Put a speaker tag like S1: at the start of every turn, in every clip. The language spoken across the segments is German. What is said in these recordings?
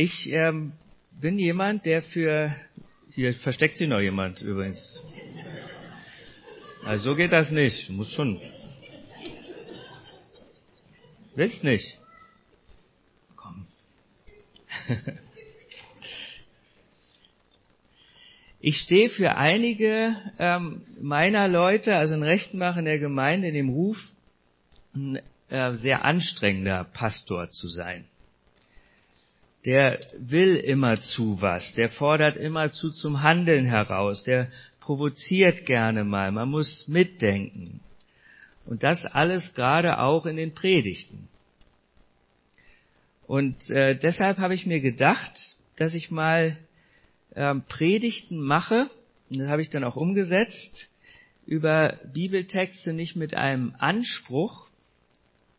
S1: Ich ähm, bin jemand, der für hier versteckt sich noch jemand übrigens. Also so geht das nicht. Du musst schon. Willst nicht? Komm. Ich stehe für einige ähm, meiner Leute, also in Rechtenbach in der Gemeinde, in dem Ruf, ein äh, sehr anstrengender Pastor zu sein. Der will immer zu was, der fordert immer zu zum Handeln heraus, der provoziert gerne mal, man muss mitdenken. Und das alles gerade auch in den Predigten. Und äh, deshalb habe ich mir gedacht, dass ich mal ähm, Predigten mache, und das habe ich dann auch umgesetzt, über Bibeltexte nicht mit einem Anspruch,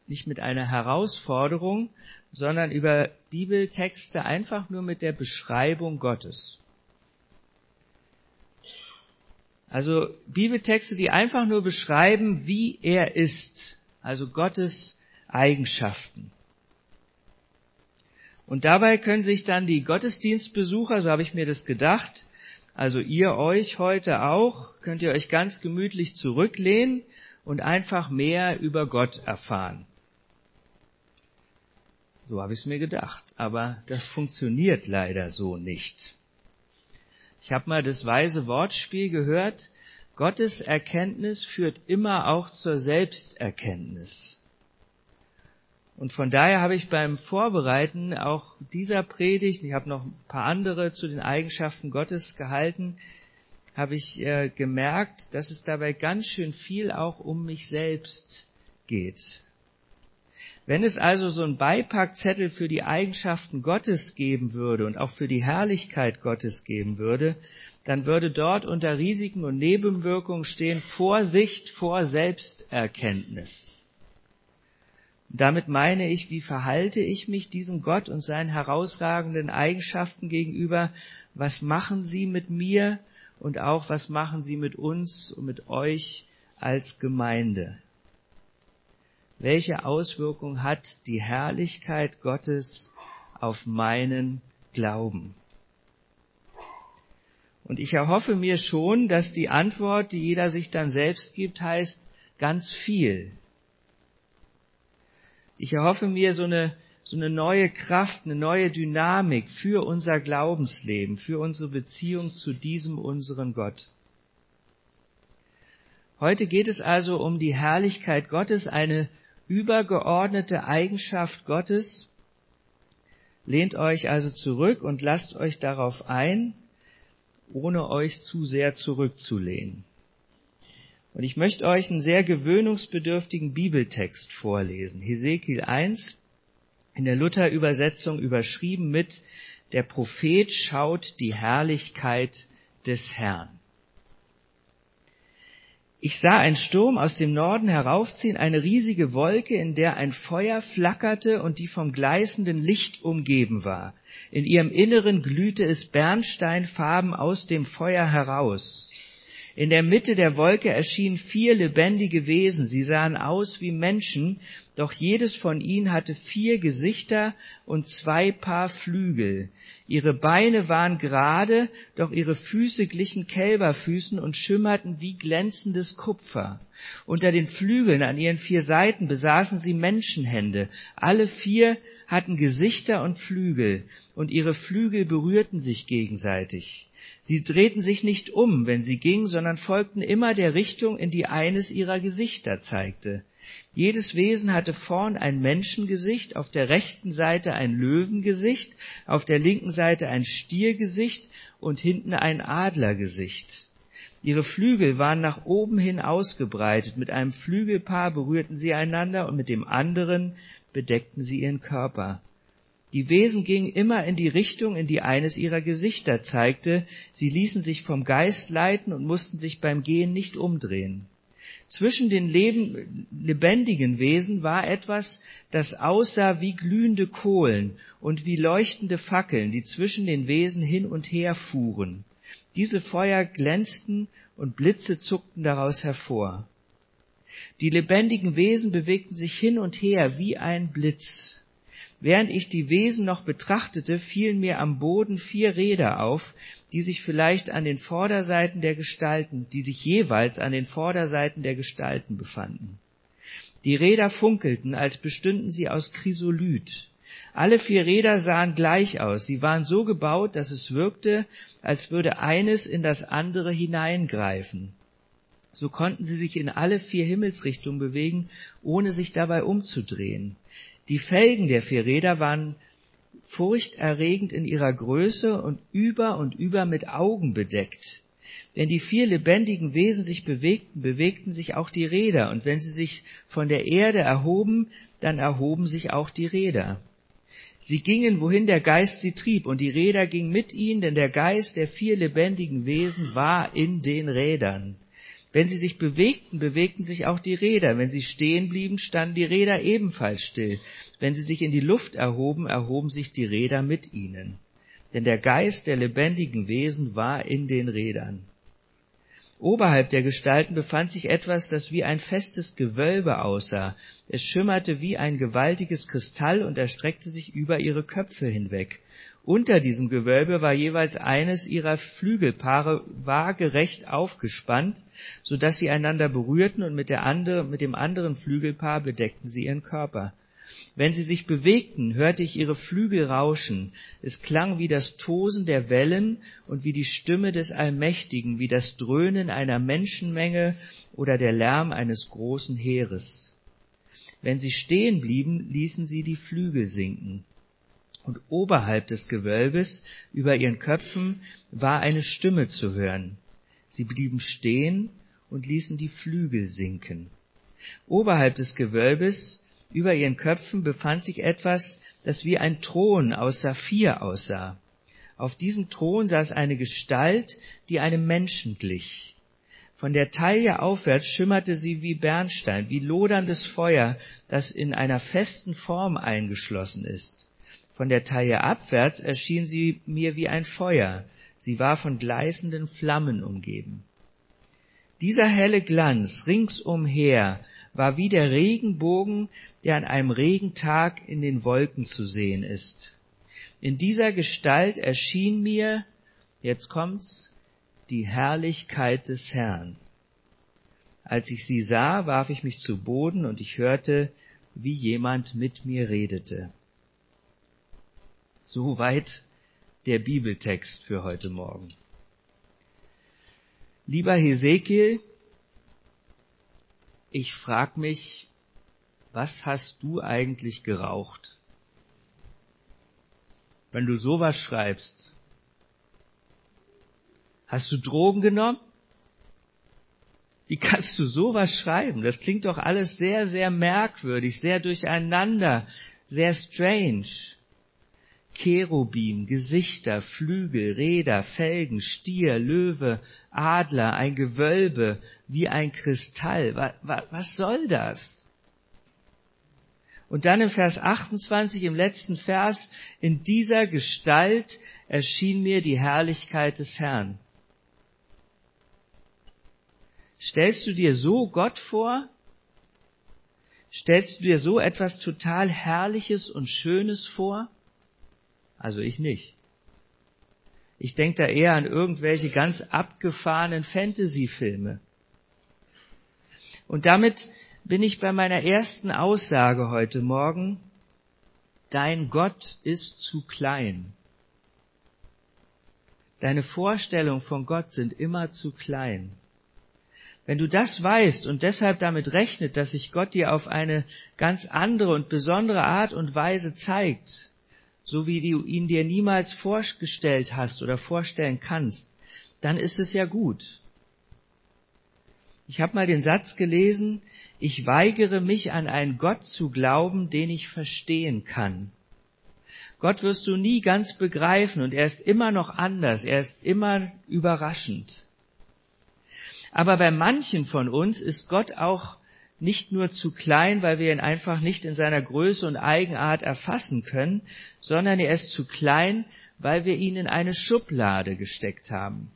S1: nicht mit einer Herausforderung, sondern über Bibeltexte einfach nur mit der Beschreibung Gottes. Also Bibeltexte, die einfach nur beschreiben, wie er ist, also Gottes Eigenschaften. Und dabei können sich dann die Gottesdienstbesucher, so habe ich mir das gedacht, also ihr euch heute auch, könnt ihr euch ganz gemütlich zurücklehnen und einfach mehr über Gott erfahren. So habe ich es mir gedacht, aber das funktioniert leider so nicht. Ich habe mal das weise Wortspiel gehört, Gottes Erkenntnis führt immer auch zur Selbsterkenntnis. Und von daher habe ich beim Vorbereiten auch dieser Predigt, ich habe noch ein paar andere zu den Eigenschaften Gottes gehalten, habe ich äh, gemerkt, dass es dabei ganz schön viel auch um mich selbst geht. Wenn es also so einen Beipackzettel für die Eigenschaften Gottes geben würde und auch für die Herrlichkeit Gottes geben würde, dann würde dort unter Risiken und Nebenwirkungen stehen Vorsicht vor Selbsterkenntnis. Damit meine ich, wie verhalte ich mich diesem Gott und seinen herausragenden Eigenschaften gegenüber? Was machen sie mit mir und auch was machen sie mit uns und mit euch als Gemeinde? Welche Auswirkung hat die Herrlichkeit Gottes auf meinen Glauben? Und ich erhoffe mir schon, dass die Antwort, die jeder sich dann selbst gibt, heißt ganz viel. Ich erhoffe mir so eine, so eine neue Kraft, eine neue Dynamik für unser Glaubensleben, für unsere Beziehung zu diesem unseren Gott. Heute geht es also um die Herrlichkeit Gottes, eine übergeordnete Eigenschaft Gottes. Lehnt euch also zurück und lasst euch darauf ein, ohne euch zu sehr zurückzulehnen. Und ich möchte euch einen sehr gewöhnungsbedürftigen Bibeltext vorlesen. Hesekiel 1 in der Luther-Übersetzung überschrieben mit Der Prophet schaut die Herrlichkeit des Herrn. Ich sah einen Sturm aus dem Norden heraufziehen, eine riesige Wolke, in der ein Feuer flackerte und die vom gleißenden Licht umgeben war. In ihrem Inneren glühte es Bernsteinfarben aus dem Feuer heraus. In der Mitte der Wolke erschienen vier lebendige Wesen. Sie sahen aus wie Menschen, doch jedes von ihnen hatte vier Gesichter und zwei Paar Flügel. Ihre Beine waren gerade, doch ihre Füße glichen Kälberfüßen und schimmerten wie glänzendes Kupfer. Unter den Flügeln an ihren vier Seiten besaßen sie Menschenhände. Alle vier hatten Gesichter und Flügel, und ihre Flügel berührten sich gegenseitig. Sie drehten sich nicht um, wenn sie gingen, sondern folgten immer der Richtung, in die eines ihrer Gesichter zeigte. Jedes Wesen hatte vorn ein Menschengesicht, auf der rechten Seite ein Löwengesicht, auf der linken Seite ein Stiergesicht und hinten ein Adlergesicht. Ihre Flügel waren nach oben hin ausgebreitet, mit einem Flügelpaar berührten sie einander und mit dem anderen bedeckten sie ihren Körper. Die Wesen gingen immer in die Richtung, in die eines ihrer Gesichter zeigte, sie ließen sich vom Geist leiten und mussten sich beim Gehen nicht umdrehen. Zwischen den Leben, lebendigen Wesen war etwas, das aussah wie glühende Kohlen und wie leuchtende Fackeln, die zwischen den Wesen hin und her fuhren. Diese Feuer glänzten und Blitze zuckten daraus hervor. Die lebendigen Wesen bewegten sich hin und her wie ein Blitz. Während ich die Wesen noch betrachtete, fielen mir am Boden vier Räder auf, die sich vielleicht an den Vorderseiten der Gestalten, die sich jeweils an den Vorderseiten der Gestalten befanden. Die Räder funkelten, als bestünden sie aus Chrysolith. Alle vier Räder sahen gleich aus. Sie waren so gebaut, dass es wirkte, als würde eines in das andere hineingreifen. So konnten sie sich in alle vier Himmelsrichtungen bewegen, ohne sich dabei umzudrehen. Die Felgen der vier Räder waren furchterregend in ihrer Größe und über und über mit Augen bedeckt. Wenn die vier lebendigen Wesen sich bewegten, bewegten sich auch die Räder, und wenn sie sich von der Erde erhoben, dann erhoben sich auch die Räder. Sie gingen, wohin der Geist sie trieb, und die Räder gingen mit ihnen, denn der Geist der vier lebendigen Wesen war in den Rädern. Wenn sie sich bewegten, bewegten sich auch die Räder. Wenn sie stehen blieben, standen die Räder ebenfalls still. Wenn sie sich in die Luft erhoben, erhoben sich die Räder mit ihnen. Denn der Geist der lebendigen Wesen war in den Rädern. Oberhalb der Gestalten befand sich etwas, das wie ein festes Gewölbe aussah. Es schimmerte wie ein gewaltiges Kristall und erstreckte sich über ihre Köpfe hinweg. Unter diesem Gewölbe war jeweils eines ihrer Flügelpaare waagerecht aufgespannt, so dass sie einander berührten und mit, der andere, mit dem anderen Flügelpaar bedeckten sie ihren Körper. Wenn sie sich bewegten, hörte ich ihre Flügel rauschen. Es klang wie das Tosen der Wellen und wie die Stimme des Allmächtigen, wie das Dröhnen einer Menschenmenge oder der Lärm eines großen Heeres. Wenn sie stehen blieben, ließen sie die Flügel sinken und oberhalb des Gewölbes über ihren Köpfen war eine Stimme zu hören. Sie blieben stehen und ließen die Flügel sinken. Oberhalb des Gewölbes über ihren Köpfen befand sich etwas, das wie ein Thron aus Saphir aussah. Auf diesem Thron saß eine Gestalt, die einem Menschen glich. Von der Taille aufwärts schimmerte sie wie Bernstein, wie loderndes Feuer, das in einer festen Form eingeschlossen ist. Von der Taille abwärts erschien sie mir wie ein Feuer, sie war von gleißenden Flammen umgeben. Dieser helle Glanz ringsumher war wie der Regenbogen, der an einem Regentag in den Wolken zu sehen ist. In dieser Gestalt erschien mir, jetzt kommt's, die Herrlichkeit des Herrn. Als ich sie sah, warf ich mich zu Boden und ich hörte, wie jemand mit mir redete. Soweit der Bibeltext für heute Morgen. Lieber Hesekiel, ich frag mich, was hast du eigentlich geraucht? Wenn du sowas schreibst, hast du Drogen genommen? Wie kannst du sowas schreiben? Das klingt doch alles sehr, sehr merkwürdig, sehr durcheinander, sehr strange. Cherubim, Gesichter, Flügel, Räder, Felgen, Stier, Löwe, Adler, ein Gewölbe wie ein Kristall. Was, was soll das? Und dann im Vers 28, im letzten Vers, in dieser Gestalt erschien mir die Herrlichkeit des Herrn. Stellst du dir so Gott vor? Stellst du dir so etwas total Herrliches und Schönes vor? Also ich nicht. Ich denke da eher an irgendwelche ganz abgefahrenen Fantasy-Filme. Und damit bin ich bei meiner ersten Aussage heute Morgen. Dein Gott ist zu klein. Deine Vorstellungen von Gott sind immer zu klein. Wenn du das weißt und deshalb damit rechnet, dass sich Gott dir auf eine ganz andere und besondere Art und Weise zeigt, so wie du ihn dir niemals vorgestellt hast oder vorstellen kannst, dann ist es ja gut. Ich habe mal den Satz gelesen, ich weigere mich an einen Gott zu glauben, den ich verstehen kann. Gott wirst du nie ganz begreifen und er ist immer noch anders, er ist immer überraschend. Aber bei manchen von uns ist Gott auch nicht nur zu klein, weil wir ihn einfach nicht in seiner Größe und Eigenart erfassen können, sondern er ist zu klein, weil wir ihn in eine Schublade gesteckt haben.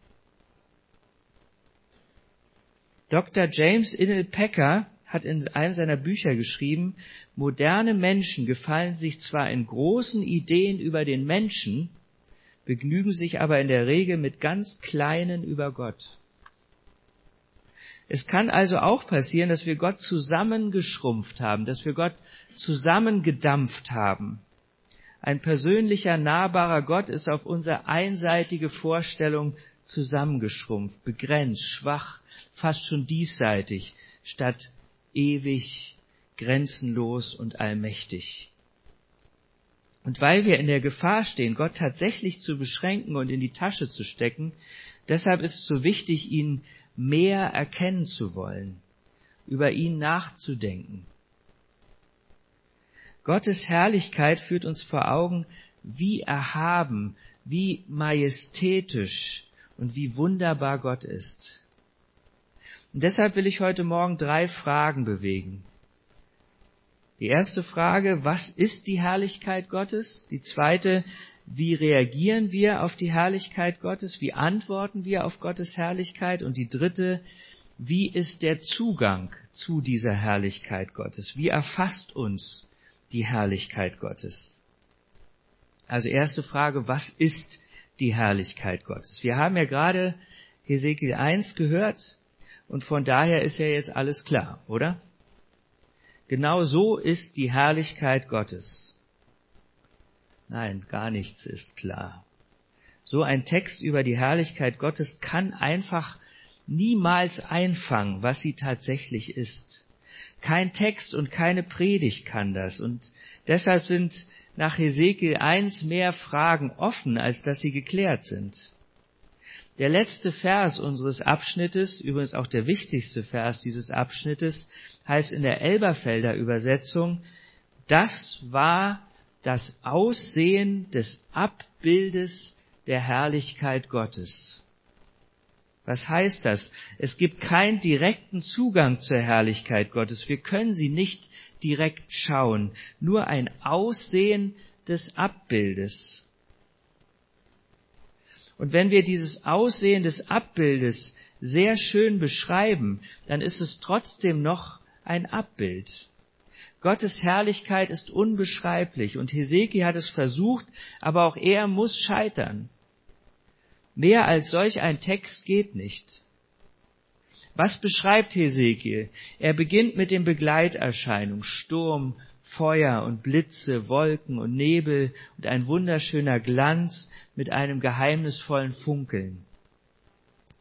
S1: Dr. James Innel Packer hat in einem seiner Bücher geschrieben, moderne Menschen gefallen sich zwar in großen Ideen über den Menschen, begnügen sich aber in der Regel mit ganz kleinen über Gott. Es kann also auch passieren, dass wir Gott zusammengeschrumpft haben, dass wir Gott zusammengedampft haben. Ein persönlicher, nahbarer Gott ist auf unsere einseitige Vorstellung zusammengeschrumpft, begrenzt, schwach, fast schon diesseitig, statt ewig, grenzenlos und allmächtig. Und weil wir in der Gefahr stehen, Gott tatsächlich zu beschränken und in die Tasche zu stecken, deshalb ist es so wichtig, ihn mehr erkennen zu wollen, über ihn nachzudenken. Gottes Herrlichkeit führt uns vor Augen, wie erhaben, wie majestätisch und wie wunderbar Gott ist. Und deshalb will ich heute Morgen drei Fragen bewegen. Die erste Frage, was ist die Herrlichkeit Gottes? Die zweite, wie reagieren wir auf die Herrlichkeit Gottes? Wie antworten wir auf Gottes Herrlichkeit? Und die dritte, wie ist der Zugang zu dieser Herrlichkeit Gottes? Wie erfasst uns die Herrlichkeit Gottes? Also erste Frage, was ist die Herrlichkeit Gottes? Wir haben ja gerade Hesekiel 1 gehört, und von daher ist ja jetzt alles klar, oder? Genau so ist die Herrlichkeit Gottes. Nein, gar nichts ist klar. So ein Text über die Herrlichkeit Gottes kann einfach niemals einfangen, was sie tatsächlich ist. Kein Text und keine Predigt kann das. Und deshalb sind nach Hesekiel 1 mehr Fragen offen, als dass sie geklärt sind. Der letzte Vers unseres Abschnittes, übrigens auch der wichtigste Vers dieses Abschnittes, heißt in der Elberfelder Übersetzung, das war das Aussehen des Abbildes der Herrlichkeit Gottes. Was heißt das? Es gibt keinen direkten Zugang zur Herrlichkeit Gottes. Wir können sie nicht direkt schauen, nur ein Aussehen des Abbildes. Und wenn wir dieses Aussehen des Abbildes sehr schön beschreiben, dann ist es trotzdem noch ein Abbild. Gottes Herrlichkeit ist unbeschreiblich und Heseki hat es versucht, aber auch er muss scheitern. Mehr als solch ein Text geht nicht. Was beschreibt Hesekiel? Er beginnt mit den Begleiterscheinungen, Sturm, Feuer und Blitze, Wolken und Nebel und ein wunderschöner Glanz mit einem geheimnisvollen Funkeln.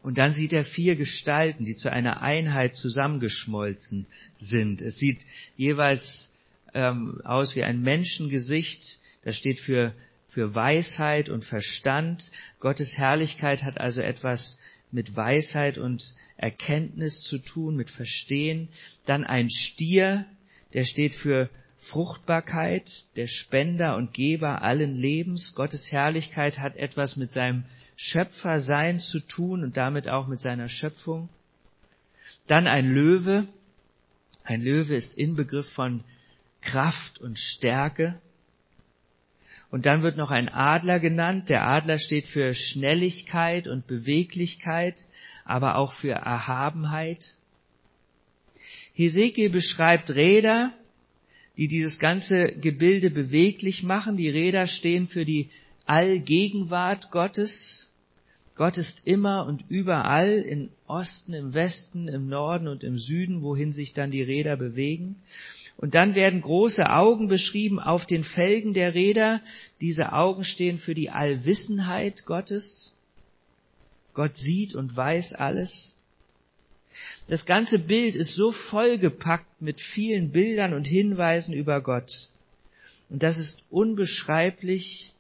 S1: Und dann sieht er vier Gestalten, die zu einer Einheit zusammengeschmolzen sind. Es sieht jeweils ähm, aus wie ein Menschengesicht. Das steht für, für Weisheit und Verstand. Gottes Herrlichkeit hat also etwas mit Weisheit und Erkenntnis zu tun, mit Verstehen. Dann ein Stier, der steht für Fruchtbarkeit, der Spender und Geber allen Lebens. Gottes Herrlichkeit hat etwas mit seinem Schöpfersein zu tun und damit auch mit seiner Schöpfung. Dann ein Löwe. Ein Löwe ist Inbegriff von Kraft und Stärke. Und dann wird noch ein Adler genannt. Der Adler steht für Schnelligkeit und Beweglichkeit, aber auch für Erhabenheit. Hesekiel beschreibt Räder, die dieses ganze Gebilde beweglich machen. Die Räder stehen für die Allgegenwart Gottes. Gott ist immer und überall, im Osten, im Westen, im Norden und im Süden, wohin sich dann die Räder bewegen. Und dann werden große Augen beschrieben auf den Felgen der Räder. Diese Augen stehen für die Allwissenheit Gottes. Gott sieht und weiß alles. Das ganze Bild ist so vollgepackt mit vielen Bildern und Hinweisen über Gott. Und das ist unbeschreiblich,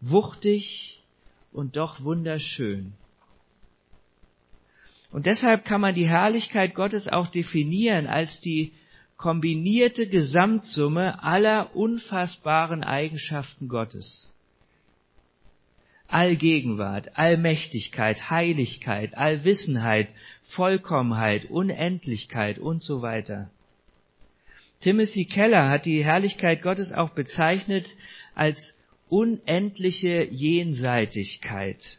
S1: wuchtig und doch wunderschön. Und deshalb kann man die Herrlichkeit Gottes auch definieren als die kombinierte Gesamtsumme aller unfassbaren Eigenschaften Gottes. Allgegenwart, Allmächtigkeit, Heiligkeit, Allwissenheit, Vollkommenheit, Unendlichkeit und so weiter. Timothy Keller hat die Herrlichkeit Gottes auch bezeichnet als unendliche Jenseitigkeit.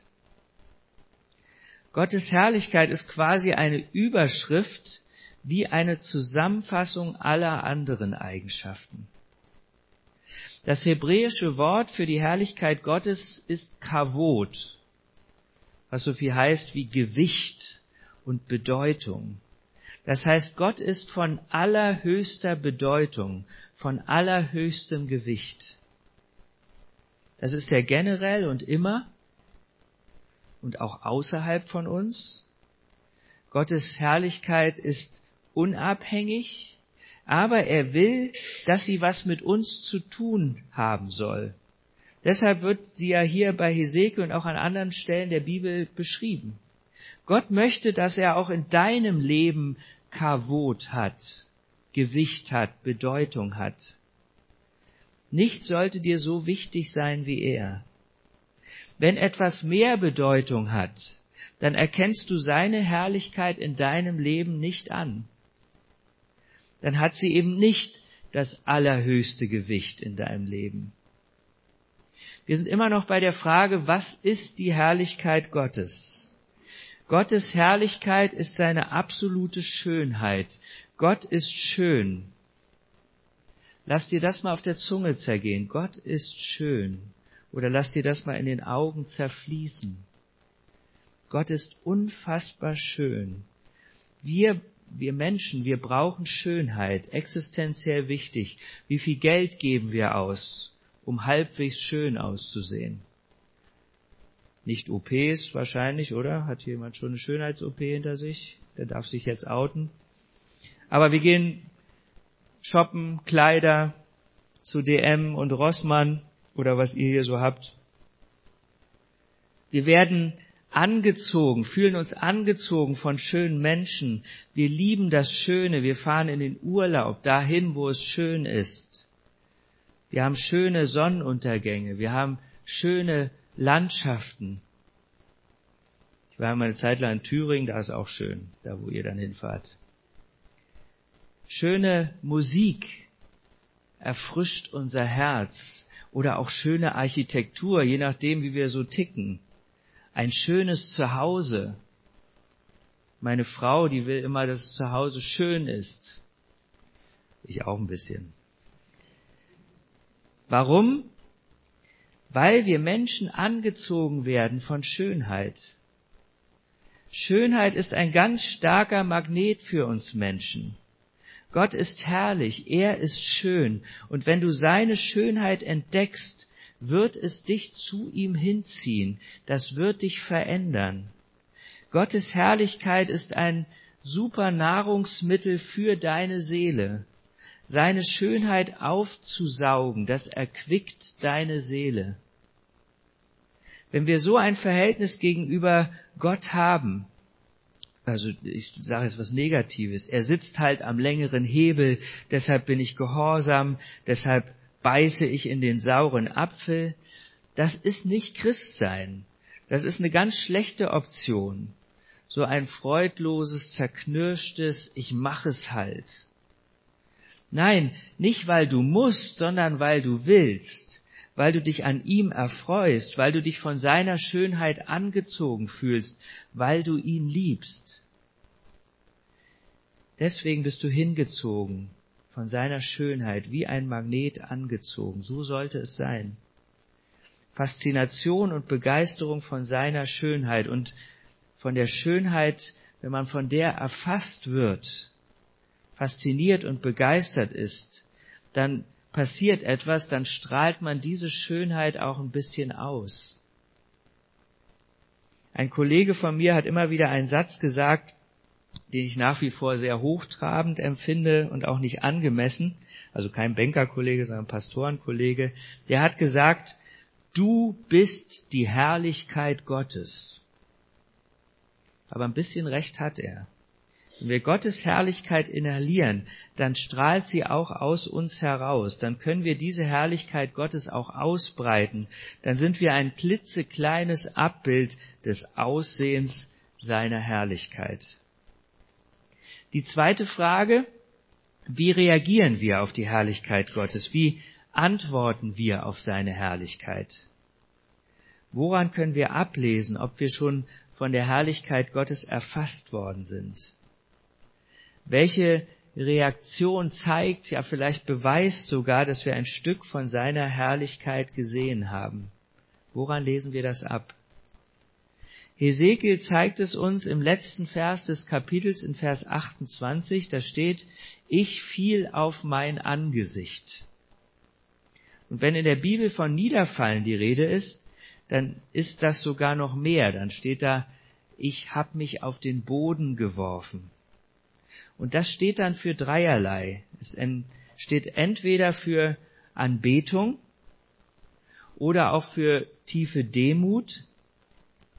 S1: Gottes Herrlichkeit ist quasi eine Überschrift, wie eine Zusammenfassung aller anderen Eigenschaften. Das hebräische Wort für die Herrlichkeit Gottes ist Kavod, was so viel heißt wie Gewicht und Bedeutung. Das heißt, Gott ist von allerhöchster Bedeutung, von allerhöchstem Gewicht. Das ist er generell und immer und auch außerhalb von uns. Gottes Herrlichkeit ist unabhängig, aber er will, dass sie was mit uns zu tun haben soll. Deshalb wird sie ja hier bei Hesekiel und auch an anderen Stellen der Bibel beschrieben. Gott möchte, dass er auch in deinem Leben Kavot hat, Gewicht hat, Bedeutung hat. Nichts sollte dir so wichtig sein wie er. Wenn etwas mehr Bedeutung hat, dann erkennst du seine Herrlichkeit in deinem Leben nicht an. Dann hat sie eben nicht das allerhöchste Gewicht in deinem Leben. Wir sind immer noch bei der Frage, was ist die Herrlichkeit Gottes? Gottes Herrlichkeit ist seine absolute Schönheit. Gott ist schön. Lass dir das mal auf der Zunge zergehen. Gott ist schön. Oder lass dir das mal in den Augen zerfließen. Gott ist unfassbar schön. Wir, wir Menschen, wir brauchen Schönheit, existenziell wichtig. Wie viel Geld geben wir aus, um halbwegs schön auszusehen? Nicht OPs wahrscheinlich, oder? Hat jemand schon eine Schönheits-OP hinter sich? Der darf sich jetzt outen. Aber wir gehen shoppen, Kleider zu DM und Rossmann oder was ihr hier so habt. Wir werden angezogen, fühlen uns angezogen von schönen Menschen. Wir lieben das Schöne. Wir fahren in den Urlaub, dahin, wo es schön ist. Wir haben schöne Sonnenuntergänge. Wir haben schöne Landschaften. Ich war mal eine Zeit lang in Thüringen, da ist auch schön, da wo ihr dann hinfahrt. Schöne Musik erfrischt unser Herz oder auch schöne Architektur, je nachdem, wie wir so ticken ein schönes Zuhause. Meine Frau, die will immer, dass das Zuhause schön ist. Ich auch ein bisschen. Warum? Weil wir Menschen angezogen werden von Schönheit. Schönheit ist ein ganz starker Magnet für uns Menschen. Gott ist herrlich, er ist schön, und wenn du seine Schönheit entdeckst, wird es dich zu ihm hinziehen, das wird dich verändern. Gottes Herrlichkeit ist ein super Nahrungsmittel für deine Seele. Seine Schönheit aufzusaugen, das erquickt deine Seele. Wenn wir so ein Verhältnis gegenüber Gott haben, also ich sage jetzt was Negatives, er sitzt halt am längeren Hebel, deshalb bin ich gehorsam, deshalb beiße ich in den sauren Apfel. Das ist nicht Christsein. Das ist eine ganz schlechte Option. So ein freudloses, zerknirschtes, ich mach es halt. Nein, nicht weil du musst, sondern weil du willst, weil du dich an ihm erfreust, weil du dich von seiner Schönheit angezogen fühlst, weil du ihn liebst. Deswegen bist du hingezogen von seiner Schönheit wie ein Magnet angezogen. So sollte es sein. Faszination und Begeisterung von seiner Schönheit und von der Schönheit, wenn man von der erfasst wird, fasziniert und begeistert ist, dann passiert etwas, dann strahlt man diese Schönheit auch ein bisschen aus. Ein Kollege von mir hat immer wieder einen Satz gesagt, den ich nach wie vor sehr hochtrabend empfinde und auch nicht angemessen, also kein Bankerkollege, sondern Pastorenkollege, der hat gesagt, du bist die Herrlichkeit Gottes. Aber ein bisschen recht hat er. Wenn wir Gottes Herrlichkeit inhalieren, dann strahlt sie auch aus uns heraus. Dann können wir diese Herrlichkeit Gottes auch ausbreiten. Dann sind wir ein klitzekleines Abbild des Aussehens seiner Herrlichkeit. Die zweite Frage, wie reagieren wir auf die Herrlichkeit Gottes? Wie antworten wir auf seine Herrlichkeit? Woran können wir ablesen, ob wir schon von der Herrlichkeit Gottes erfasst worden sind? Welche Reaktion zeigt, ja vielleicht beweist sogar, dass wir ein Stück von seiner Herrlichkeit gesehen haben. Woran lesen wir das ab? Hesekiel zeigt es uns im letzten Vers des Kapitels in Vers 28, da steht, ich fiel auf mein Angesicht. Und wenn in der Bibel von Niederfallen die Rede ist, dann ist das sogar noch mehr. Dann steht da, ich hab mich auf den Boden geworfen. Und das steht dann für dreierlei. Es steht entweder für Anbetung oder auch für tiefe Demut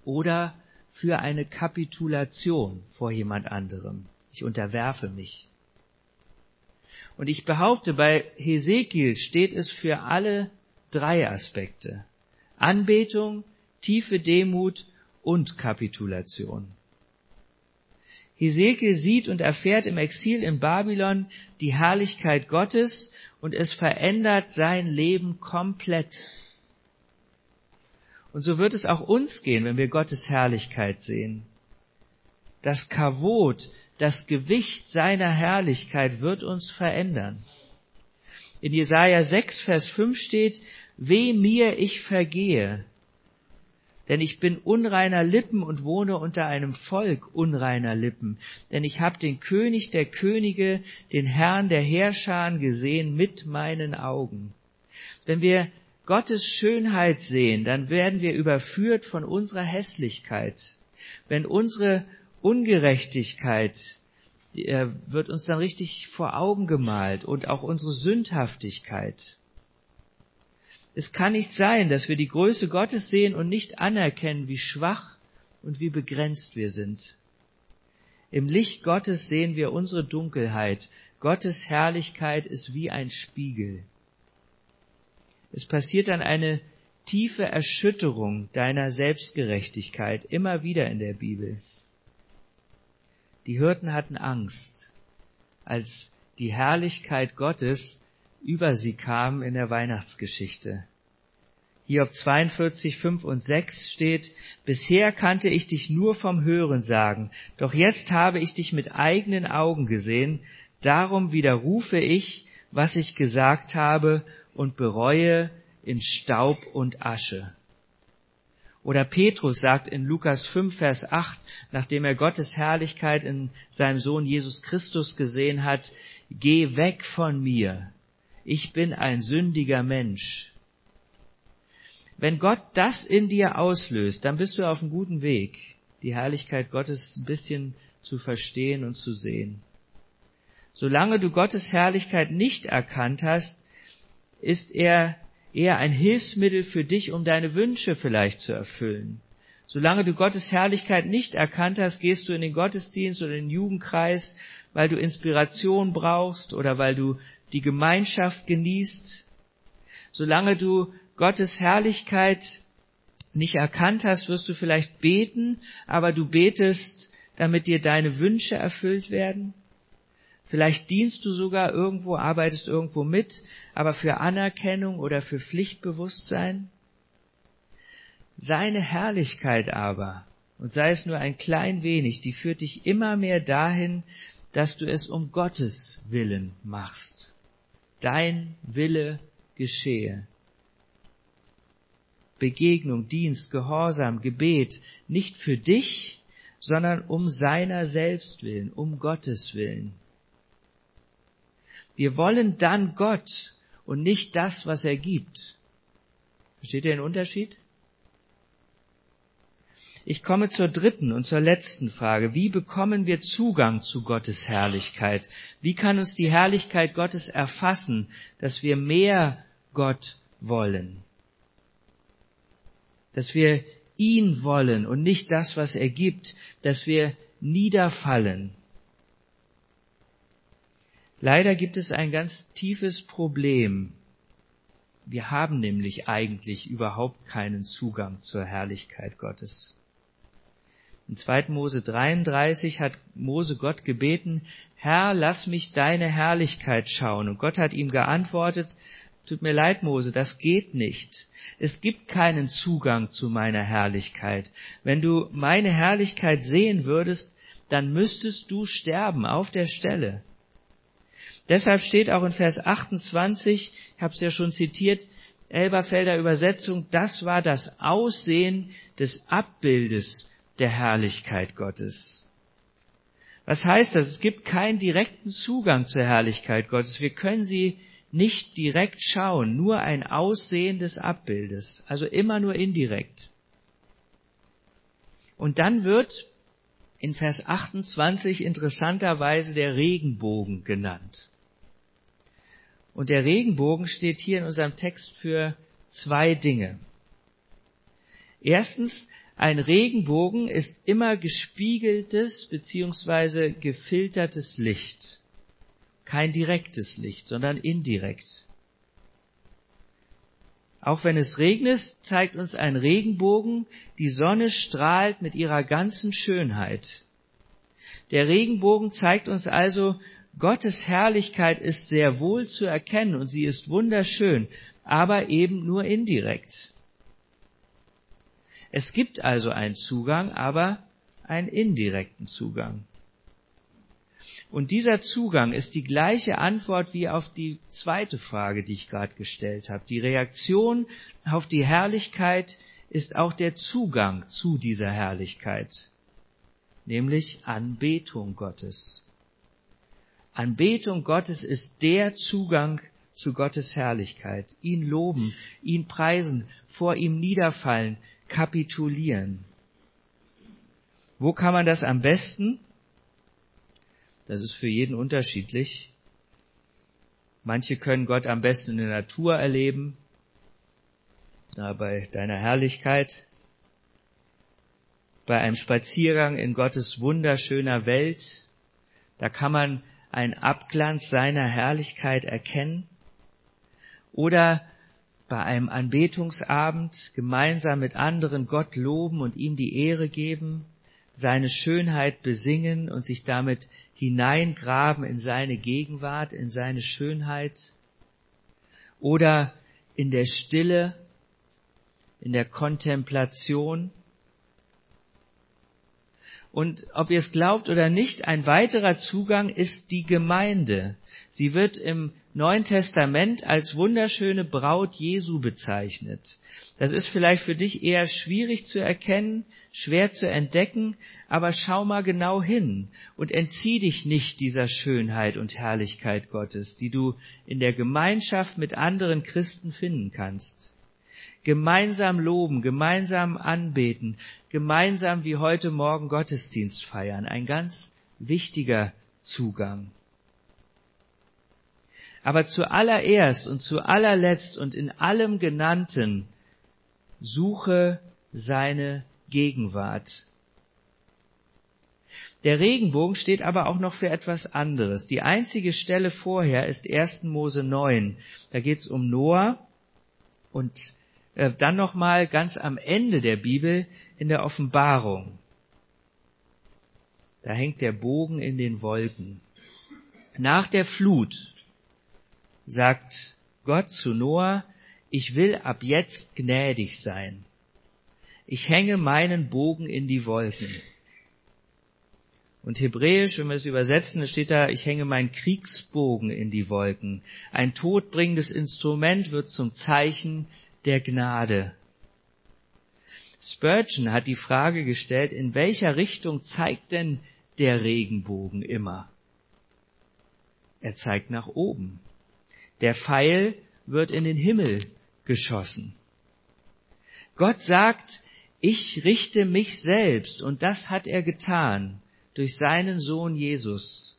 S1: oder für eine Kapitulation vor jemand anderem. Ich unterwerfe mich. Und ich behaupte, bei Hesekiel steht es für alle drei Aspekte. Anbetung, tiefe Demut und Kapitulation. Hesekiel sieht und erfährt im Exil in Babylon die Herrlichkeit Gottes und es verändert sein Leben komplett. Und so wird es auch uns gehen, wenn wir Gottes Herrlichkeit sehen. Das Kavot, das Gewicht seiner Herrlichkeit wird uns verändern. In Jesaja 6, Vers 5 steht, Weh mir, ich vergehe, denn ich bin unreiner Lippen und wohne unter einem Volk unreiner Lippen, denn ich habe den König der Könige, den Herrn der Herrscher gesehen mit meinen Augen. Wenn wir Gottes Schönheit sehen, dann werden wir überführt von unserer Hässlichkeit. Wenn unsere Ungerechtigkeit äh, wird uns dann richtig vor Augen gemalt und auch unsere Sündhaftigkeit. Es kann nicht sein, dass wir die Größe Gottes sehen und nicht anerkennen, wie schwach und wie begrenzt wir sind. Im Licht Gottes sehen wir unsere Dunkelheit. Gottes Herrlichkeit ist wie ein Spiegel. Es passiert dann eine tiefe Erschütterung deiner Selbstgerechtigkeit immer wieder in der Bibel. Die Hirten hatten Angst, als die Herrlichkeit Gottes über sie kam in der Weihnachtsgeschichte. Hiob 42, 5 und 6 steht, Bisher kannte ich dich nur vom Hören sagen, doch jetzt habe ich dich mit eigenen Augen gesehen, darum widerrufe ich, was ich gesagt habe und bereue in Staub und Asche. Oder Petrus sagt in Lukas 5, Vers 8, nachdem er Gottes Herrlichkeit in seinem Sohn Jesus Christus gesehen hat, Geh weg von mir, ich bin ein sündiger Mensch. Wenn Gott das in dir auslöst, dann bist du auf einem guten Weg, die Herrlichkeit Gottes ein bisschen zu verstehen und zu sehen. Solange du Gottes Herrlichkeit nicht erkannt hast, ist er eher ein Hilfsmittel für dich, um deine Wünsche vielleicht zu erfüllen. Solange du Gottes Herrlichkeit nicht erkannt hast, gehst du in den Gottesdienst oder in den Jugendkreis, weil du Inspiration brauchst oder weil du die Gemeinschaft genießt. Solange du Gottes Herrlichkeit nicht erkannt hast, wirst du vielleicht beten, aber du betest, damit dir deine Wünsche erfüllt werden. Vielleicht dienst du sogar irgendwo, arbeitest irgendwo mit, aber für Anerkennung oder für Pflichtbewusstsein. Seine Herrlichkeit aber, und sei es nur ein klein wenig, die führt dich immer mehr dahin, dass du es um Gottes Willen machst. Dein Wille geschehe. Begegnung, Dienst, Gehorsam, Gebet, nicht für dich, sondern um seiner selbst willen, um Gottes willen. Wir wollen dann Gott und nicht das, was er gibt. Versteht ihr den Unterschied? Ich komme zur dritten und zur letzten Frage. Wie bekommen wir Zugang zu Gottes Herrlichkeit? Wie kann uns die Herrlichkeit Gottes erfassen, dass wir mehr Gott wollen? Dass wir ihn wollen und nicht das, was er gibt, dass wir niederfallen, Leider gibt es ein ganz tiefes Problem. Wir haben nämlich eigentlich überhaupt keinen Zugang zur Herrlichkeit Gottes. In 2. Mose 33 hat Mose Gott gebeten, Herr, lass mich deine Herrlichkeit schauen. Und Gott hat ihm geantwortet, tut mir leid, Mose, das geht nicht. Es gibt keinen Zugang zu meiner Herrlichkeit. Wenn du meine Herrlichkeit sehen würdest, dann müsstest du sterben auf der Stelle. Deshalb steht auch in Vers 28, ich habe es ja schon zitiert, Elberfelder Übersetzung, das war das Aussehen des Abbildes der Herrlichkeit Gottes. Was heißt das? Es gibt keinen direkten Zugang zur Herrlichkeit Gottes. Wir können sie nicht direkt schauen, nur ein Aussehen des Abbildes, also immer nur indirekt. Und dann wird in Vers 28 interessanterweise der Regenbogen genannt. Und der Regenbogen steht hier in unserem Text für zwei Dinge. Erstens, ein Regenbogen ist immer gespiegeltes bzw. gefiltertes Licht. Kein direktes Licht, sondern indirekt. Auch wenn es regnet, zeigt uns ein Regenbogen, die Sonne strahlt mit ihrer ganzen Schönheit. Der Regenbogen zeigt uns also, Gottes Herrlichkeit ist sehr wohl zu erkennen und sie ist wunderschön, aber eben nur indirekt. Es gibt also einen Zugang, aber einen indirekten Zugang. Und dieser Zugang ist die gleiche Antwort wie auf die zweite Frage, die ich gerade gestellt habe. Die Reaktion auf die Herrlichkeit ist auch der Zugang zu dieser Herrlichkeit, nämlich Anbetung Gottes. Anbetung Gottes ist der Zugang zu Gottes Herrlichkeit. Ihn loben, ihn preisen, vor ihm niederfallen, kapitulieren. Wo kann man das am besten? Das ist für jeden unterschiedlich. Manche können Gott am besten in der Natur erleben, da bei deiner Herrlichkeit, bei einem Spaziergang in Gottes wunderschöner Welt, da kann man ein Abglanz seiner Herrlichkeit erkennen oder bei einem Anbetungsabend gemeinsam mit anderen Gott loben und ihm die Ehre geben, seine Schönheit besingen und sich damit hineingraben in seine Gegenwart, in seine Schönheit oder in der Stille, in der Kontemplation und ob ihr es glaubt oder nicht, ein weiterer Zugang ist die Gemeinde. Sie wird im Neuen Testament als wunderschöne Braut Jesu bezeichnet. Das ist vielleicht für dich eher schwierig zu erkennen, schwer zu entdecken, aber schau mal genau hin und entzieh dich nicht dieser Schönheit und Herrlichkeit Gottes, die du in der Gemeinschaft mit anderen Christen finden kannst gemeinsam loben, gemeinsam anbeten, gemeinsam wie heute Morgen Gottesdienst feiern. Ein ganz wichtiger Zugang. Aber zuallererst und zu allerletzt und in allem Genannten suche seine Gegenwart. Der Regenbogen steht aber auch noch für etwas anderes. Die einzige Stelle vorher ist 1. Mose 9. Da geht es um Noah und äh, dann nochmal ganz am Ende der Bibel in der Offenbarung. Da hängt der Bogen in den Wolken. Nach der Flut sagt Gott zu Noah, ich will ab jetzt gnädig sein. Ich hänge meinen Bogen in die Wolken. Und hebräisch, wenn wir es übersetzen, steht da, ich hänge meinen Kriegsbogen in die Wolken. Ein todbringendes Instrument wird zum Zeichen der Gnade. Spurgeon hat die Frage gestellt, in welcher Richtung zeigt denn der Regenbogen immer? Er zeigt nach oben. Der Pfeil wird in den Himmel geschossen. Gott sagt, ich richte mich selbst, und das hat er getan durch seinen Sohn Jesus.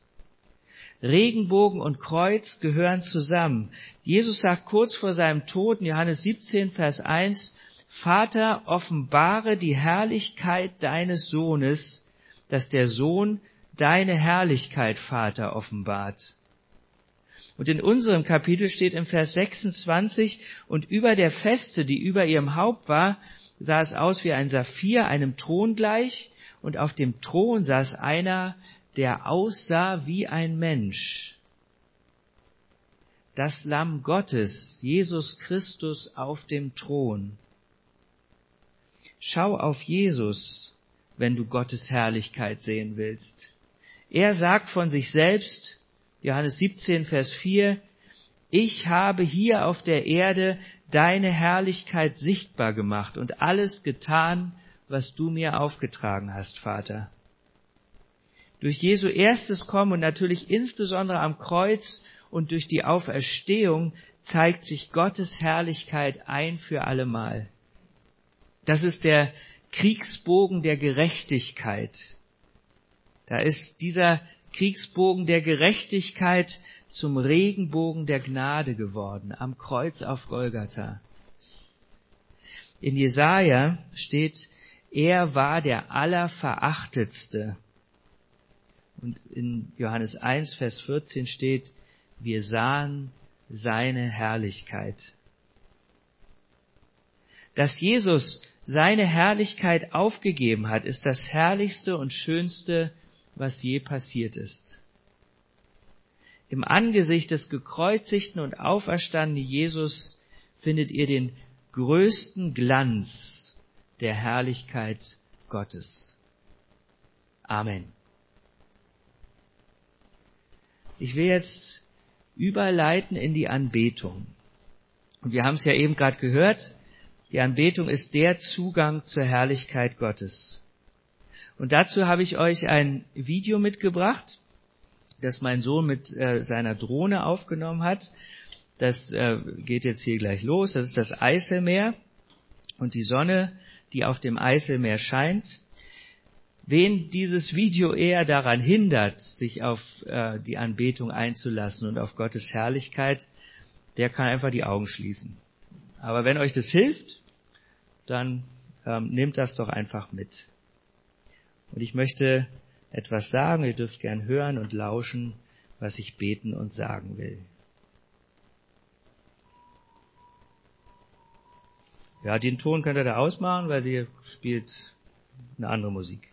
S1: Regenbogen und Kreuz gehören zusammen. Jesus sagt kurz vor seinem Tod in Johannes 17, Vers 1, Vater, offenbare die Herrlichkeit deines Sohnes, dass der Sohn deine Herrlichkeit, Vater, offenbart. Und in unserem Kapitel steht im Vers 26, und über der Feste, die über ihrem Haupt war, sah es aus wie ein Saphir, einem Thron gleich, und auf dem Thron saß einer, der aussah wie ein Mensch. Das Lamm Gottes, Jesus Christus auf dem Thron. Schau auf Jesus, wenn du Gottes Herrlichkeit sehen willst. Er sagt von sich selbst, Johannes 17, Vers 4, ich habe hier auf der Erde deine Herrlichkeit sichtbar gemacht und alles getan, was du mir aufgetragen hast, Vater. Durch Jesu erstes Kommen und natürlich insbesondere am Kreuz und durch die Auferstehung zeigt sich Gottes Herrlichkeit ein für allemal. Das ist der Kriegsbogen der Gerechtigkeit. Da ist dieser Kriegsbogen der Gerechtigkeit zum Regenbogen der Gnade geworden am Kreuz auf Golgatha. In Jesaja steht, er war der Allerverachtetste. Und in Johannes 1, Vers 14 steht, wir sahen seine Herrlichkeit. Dass Jesus seine Herrlichkeit aufgegeben hat, ist das Herrlichste und Schönste, was je passiert ist. Im Angesicht des gekreuzigten und auferstandenen Jesus findet ihr den größten Glanz der Herrlichkeit Gottes. Amen. Ich will jetzt überleiten in die Anbetung. Und wir haben es ja eben gerade gehört, die Anbetung ist der Zugang zur Herrlichkeit Gottes. Und dazu habe ich euch ein Video mitgebracht, das mein Sohn mit äh, seiner Drohne aufgenommen hat. Das äh, geht jetzt hier gleich los. Das ist das Eiselmeer und die Sonne, die auf dem Eiselmeer scheint. Wen dieses Video eher daran hindert, sich auf äh, die Anbetung einzulassen und auf Gottes Herrlichkeit, der kann einfach die Augen schließen. Aber wenn euch das hilft, dann ähm, nehmt das doch einfach mit. Und ich möchte etwas sagen, ihr dürft gern hören und lauschen, was ich beten und sagen will. Ja, den Ton könnt ihr da ausmachen, weil sie spielt eine andere Musik.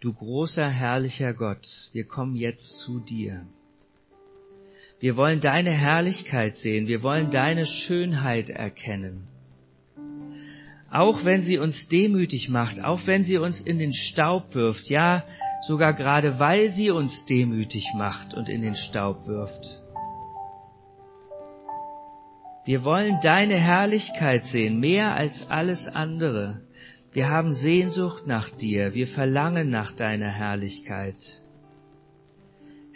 S1: Du großer, herrlicher Gott, wir kommen jetzt zu dir. Wir wollen deine Herrlichkeit sehen, wir wollen deine Schönheit erkennen. Auch wenn sie uns demütig macht, auch wenn sie uns in den Staub wirft, ja, sogar gerade weil sie uns demütig macht und in den Staub wirft. Wir wollen deine Herrlichkeit sehen, mehr als alles andere. Wir haben Sehnsucht nach dir, wir verlangen nach deiner Herrlichkeit.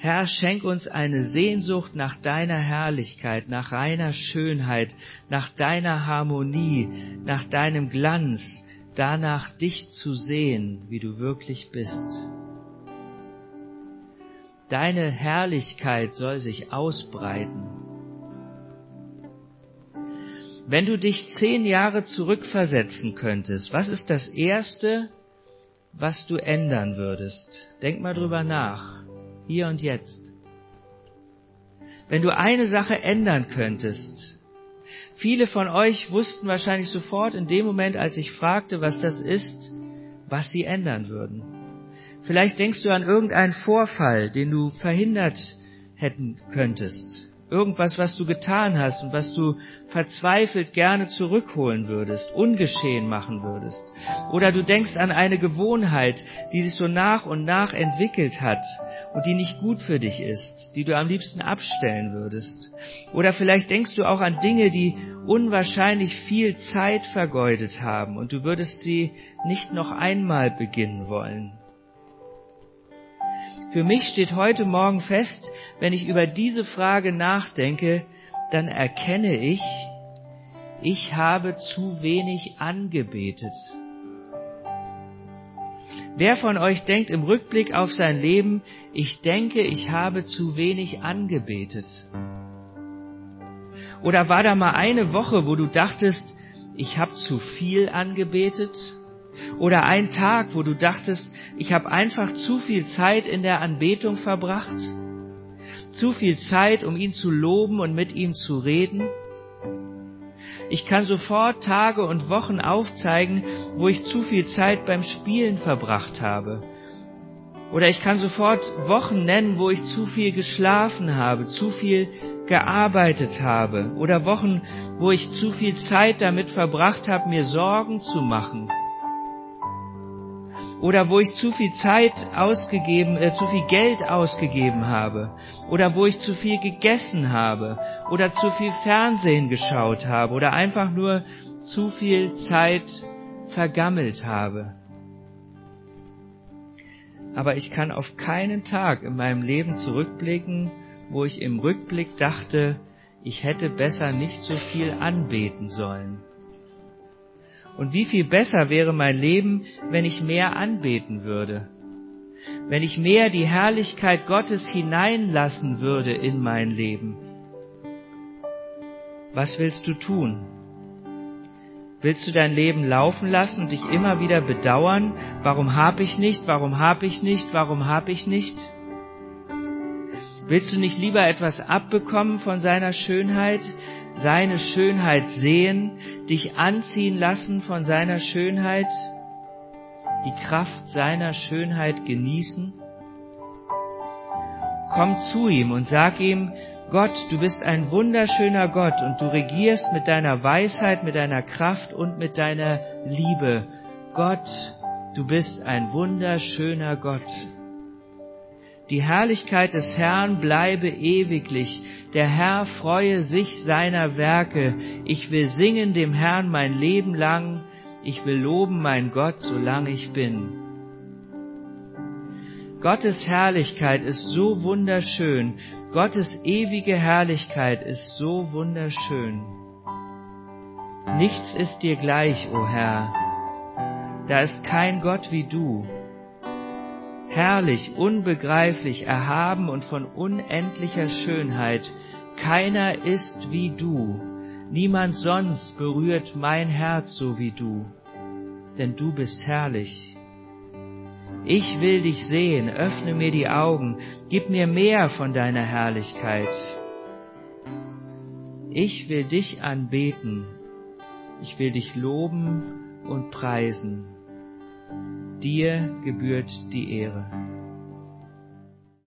S1: Herr, schenk uns eine Sehnsucht nach deiner Herrlichkeit, nach reiner Schönheit, nach deiner Harmonie, nach deinem Glanz, danach dich zu sehen, wie du wirklich bist. Deine Herrlichkeit soll sich ausbreiten. Wenn du dich zehn Jahre zurückversetzen könntest, was ist das Erste, was du ändern würdest? Denk mal drüber nach, hier und jetzt. Wenn du eine Sache ändern könntest, viele von euch wussten wahrscheinlich sofort in dem Moment, als ich fragte, was das ist, was sie ändern würden. Vielleicht denkst du an irgendeinen Vorfall, den du verhindert hätten könntest irgendwas, was du getan hast und was du verzweifelt gerne zurückholen würdest, ungeschehen machen würdest. Oder du denkst an eine Gewohnheit, die sich so nach und nach entwickelt hat und die nicht gut für dich ist, die du am liebsten abstellen würdest. Oder vielleicht denkst du auch an Dinge, die unwahrscheinlich viel Zeit vergeudet haben und du würdest sie nicht noch einmal beginnen wollen. Für mich steht heute Morgen fest, wenn ich über diese Frage nachdenke, dann erkenne ich, ich habe zu wenig angebetet. Wer von euch denkt im Rückblick auf sein Leben, ich denke, ich habe zu wenig angebetet? Oder war da mal eine Woche, wo du dachtest, ich habe zu viel angebetet? Oder ein Tag, wo du dachtest, ich habe einfach zu viel Zeit in der Anbetung verbracht? Zu viel Zeit, um ihn zu loben und mit ihm zu reden? Ich kann sofort Tage und Wochen aufzeigen, wo ich zu viel Zeit beim Spielen verbracht habe. Oder ich kann sofort Wochen nennen, wo ich zu viel geschlafen habe, zu viel gearbeitet habe. Oder Wochen, wo ich zu viel Zeit damit verbracht habe, mir Sorgen zu machen. Oder wo ich zu viel Zeit ausgegeben, äh, zu viel Geld ausgegeben habe. Oder wo ich zu viel gegessen habe. Oder zu viel Fernsehen geschaut habe. Oder einfach nur zu viel Zeit vergammelt habe aber ich kann auf keinen Tag in meinem Leben zurückblicken, wo ich im Rückblick dachte, ich hätte besser nicht so viel anbeten sollen. Und wie viel besser wäre mein Leben, wenn ich mehr anbeten würde, wenn ich mehr die Herrlichkeit Gottes hineinlassen würde in mein Leben. Was willst du tun? Willst du dein Leben laufen lassen und dich immer wieder bedauern, warum hab ich nicht, warum hab ich nicht, warum hab ich nicht? Willst du nicht lieber etwas abbekommen von seiner Schönheit, seine Schönheit sehen, dich anziehen lassen von seiner Schönheit, die Kraft seiner Schönheit genießen? Komm zu ihm und sag ihm, Gott, du bist ein wunderschöner Gott und du regierst mit deiner Weisheit, mit deiner Kraft und mit deiner Liebe. Gott, du bist ein wunderschöner Gott. Die Herrlichkeit des Herrn bleibe ewiglich. Der Herr freue sich seiner Werke. Ich will singen dem Herrn mein Leben lang. Ich will loben mein Gott, solange ich bin. Gottes Herrlichkeit ist so wunderschön. Gottes ewige Herrlichkeit ist so wunderschön. Nichts ist dir gleich, o oh Herr. Da ist kein Gott wie du. Herrlich, unbegreiflich, erhaben und von unendlicher Schönheit. Keiner ist wie du. Niemand sonst berührt mein Herz so wie du. Denn du bist herrlich. Ich will dich sehen, öffne mir die Augen, gib mir mehr von deiner Herrlichkeit. Ich will dich anbeten, ich will dich loben und preisen. Dir gebührt die Ehre.